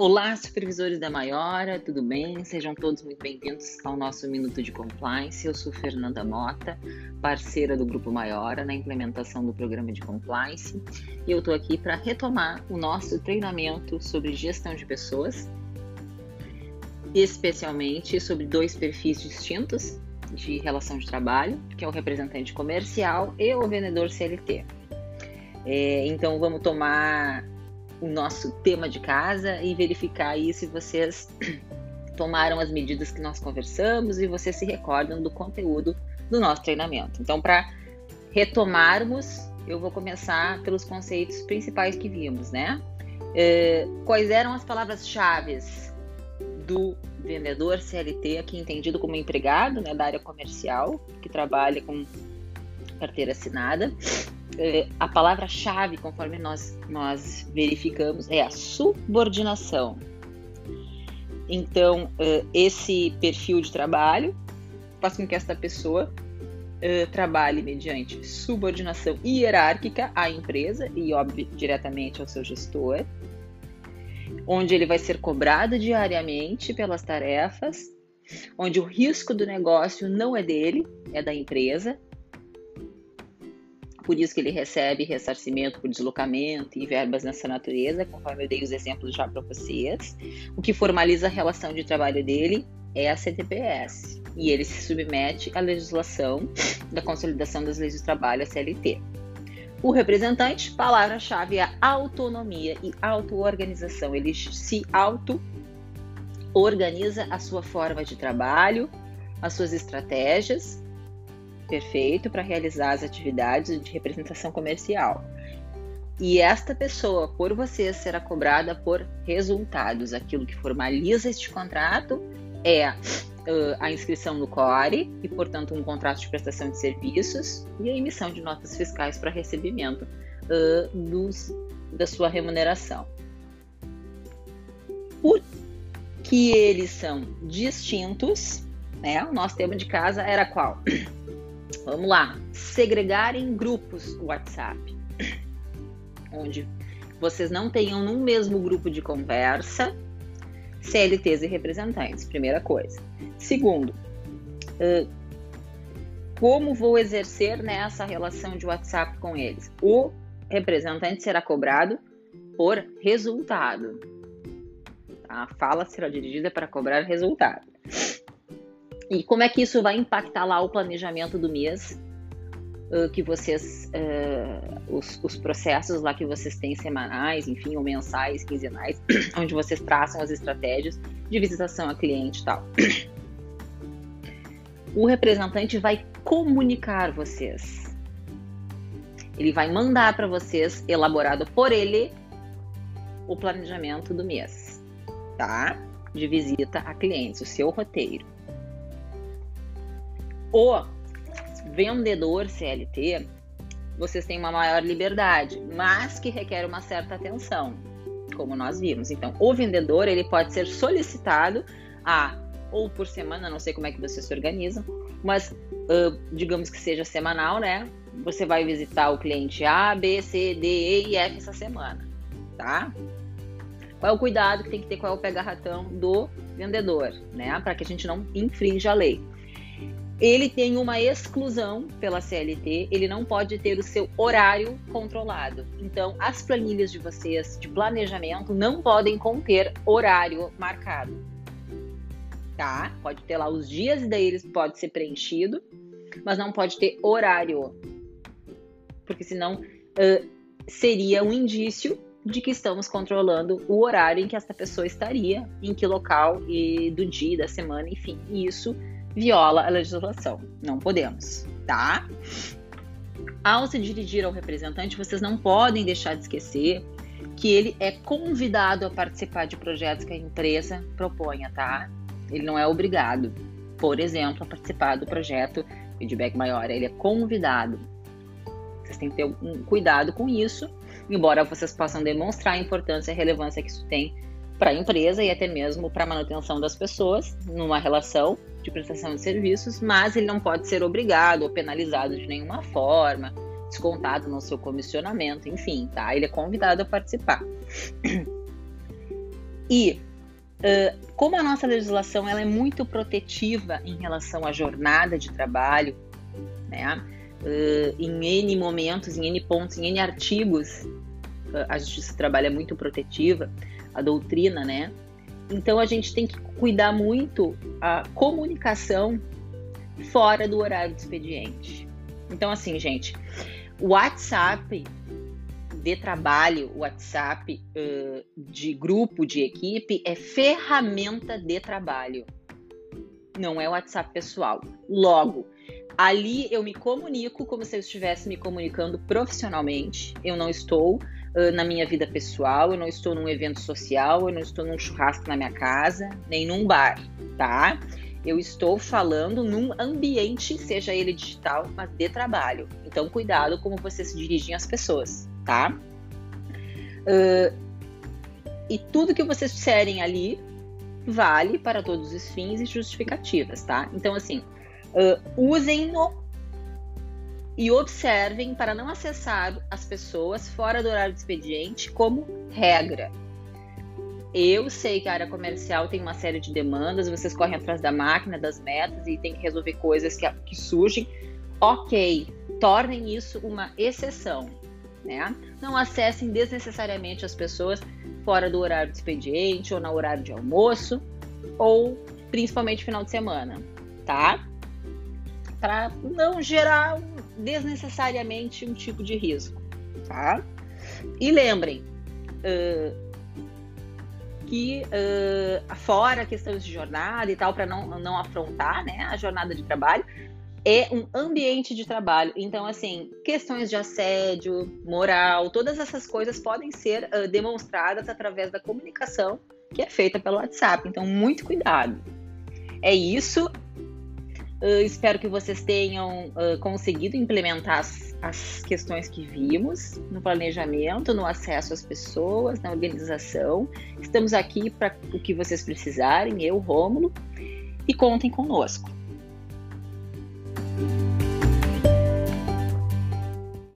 Olá, supervisores da Maiora, tudo bem? Sejam todos muito bem-vindos ao nosso Minuto de Compliance. Eu sou Fernanda Mota, parceira do Grupo Maiora na implementação do programa de Compliance e eu estou aqui para retomar o nosso treinamento sobre gestão de pessoas, especialmente sobre dois perfis distintos de relação de trabalho, que é o representante comercial e o vendedor CLT. É, então, vamos tomar o nosso tema de casa e verificar aí se vocês tomaram as medidas que nós conversamos e vocês se recordam do conteúdo do nosso treinamento. Então, para retomarmos, eu vou começar pelos conceitos principais que vimos, né? É, quais eram as palavras-chave do vendedor CLT, aqui entendido como empregado né, da área comercial, que trabalha com carteira assinada? É, a palavra-chave, conforme nós, nós verificamos, é a subordinação. Então, é, esse perfil de trabalho faz com que esta pessoa é, trabalhe mediante subordinação hierárquica à empresa e, óbvio, diretamente ao seu gestor, onde ele vai ser cobrado diariamente pelas tarefas, onde o risco do negócio não é dele, é da empresa, por isso que ele recebe ressarcimento por deslocamento e verbas nessa natureza, conforme eu dei os exemplos já para vocês. O que formaliza a relação de trabalho dele é a CTPS, e ele se submete à legislação da consolidação das leis do trabalho, a CLT. O representante, palavra-chave é autonomia e auto-organização. Ele se auto-organiza a sua forma de trabalho, as suas estratégias perfeito para realizar as atividades de representação comercial. E esta pessoa, por você, será cobrada por resultados. Aquilo que formaliza este contrato é uh, a inscrição no CORE e, portanto, um contrato de prestação de serviços e a emissão de notas fiscais para recebimento uh, dos, da sua remuneração. Por que eles são distintos, né? O nosso tema de casa era qual? Vamos lá. Segregar em grupos o WhatsApp, onde vocês não tenham num mesmo grupo de conversa CLTs e representantes, primeira coisa. Segundo, como vou exercer nessa relação de WhatsApp com eles? O representante será cobrado por resultado. A fala será dirigida para cobrar resultado. E como é que isso vai impactar lá o planejamento do mês uh, que vocês, uh, os, os, processos lá que vocês têm semanais, enfim, ou mensais, quinzenais, onde vocês traçam as estratégias de visitação a cliente e tal. O representante vai comunicar vocês. Ele vai mandar para vocês, elaborado por ele, o planejamento do mês, tá? De visita a clientes, o seu roteiro o vendedor CLT, vocês têm uma maior liberdade, mas que requer uma certa atenção, como nós vimos. Então, o vendedor ele pode ser solicitado a ou por semana, não sei como é que vocês se organizam, mas uh, digamos que seja semanal, né? Você vai visitar o cliente A, B, C, D, E e F essa semana, tá? Qual é o cuidado que tem que ter, qual é o pega-ratão do vendedor, né? Para que a gente não infrinja a lei ele tem uma exclusão pela CLT, ele não pode ter o seu horário controlado. Então, as planilhas de vocês de planejamento não podem conter horário marcado. Tá? Pode ter lá os dias e daí eles pode ser preenchido, mas não pode ter horário. Porque senão uh, seria um indício de que estamos controlando o horário em que essa pessoa estaria, em que local e do dia, da semana, enfim. E isso viola a legislação. Não podemos, tá? Ao se dirigir ao representante, vocês não podem deixar de esquecer que ele é convidado a participar de projetos que a empresa proponha, tá? Ele não é obrigado, por exemplo, a participar do projeto Feedback Maior, ele é convidado. Vocês têm que ter um cuidado com isso, embora vocês possam demonstrar a importância e a relevância que isso tem para a empresa e até mesmo para a manutenção das pessoas numa relação de prestação de serviços, mas ele não pode ser obrigado ou penalizado de nenhuma forma, descontado no seu comissionamento, enfim, tá? Ele é convidado a participar. E uh, como a nossa legislação ela é muito protetiva em relação à jornada de trabalho, né? Uh, em N momentos, em N pontos, em N artigos, uh, a justiça trabalha muito protetiva, a doutrina, né? Então a gente tem que cuidar muito a comunicação fora do horário de expediente. Então, assim, gente, o WhatsApp de trabalho, o WhatsApp uh, de grupo, de equipe, é ferramenta de trabalho. Não é o WhatsApp pessoal. Logo, ali eu me comunico como se eu estivesse me comunicando profissionalmente. Eu não estou na minha vida pessoal, eu não estou num evento social, eu não estou num churrasco na minha casa, nem num bar, tá? Eu estou falando num ambiente, seja ele digital, mas de trabalho. Então, cuidado como você se dirigem às pessoas, tá? Uh, e tudo que vocês disserem ali vale para todos os fins e justificativas, tá? Então, assim, uh, usem-no e observem para não acessar as pessoas fora do horário de expediente como regra. Eu sei que a área comercial tem uma série de demandas, vocês correm atrás da máquina, das metas e tem que resolver coisas que, que surgem. Ok, tornem isso uma exceção, né? Não acessem desnecessariamente as pessoas fora do horário de expediente ou no horário de almoço ou principalmente final de semana, tá? Para não gerar desnecessariamente um tipo de risco, tá? E lembrem, uh, que uh, fora questões de jornada e tal, para não, não afrontar né, a jornada de trabalho, é um ambiente de trabalho. Então, assim, questões de assédio, moral, todas essas coisas podem ser uh, demonstradas através da comunicação que é feita pelo WhatsApp. Então, muito cuidado. É isso. Uh, espero que vocês tenham uh, conseguido implementar as, as, questões que vimos no planejamento, no acesso às pessoas, na organização. Estamos aqui para o que vocês precisarem, eu, Rômulo, e contem conosco.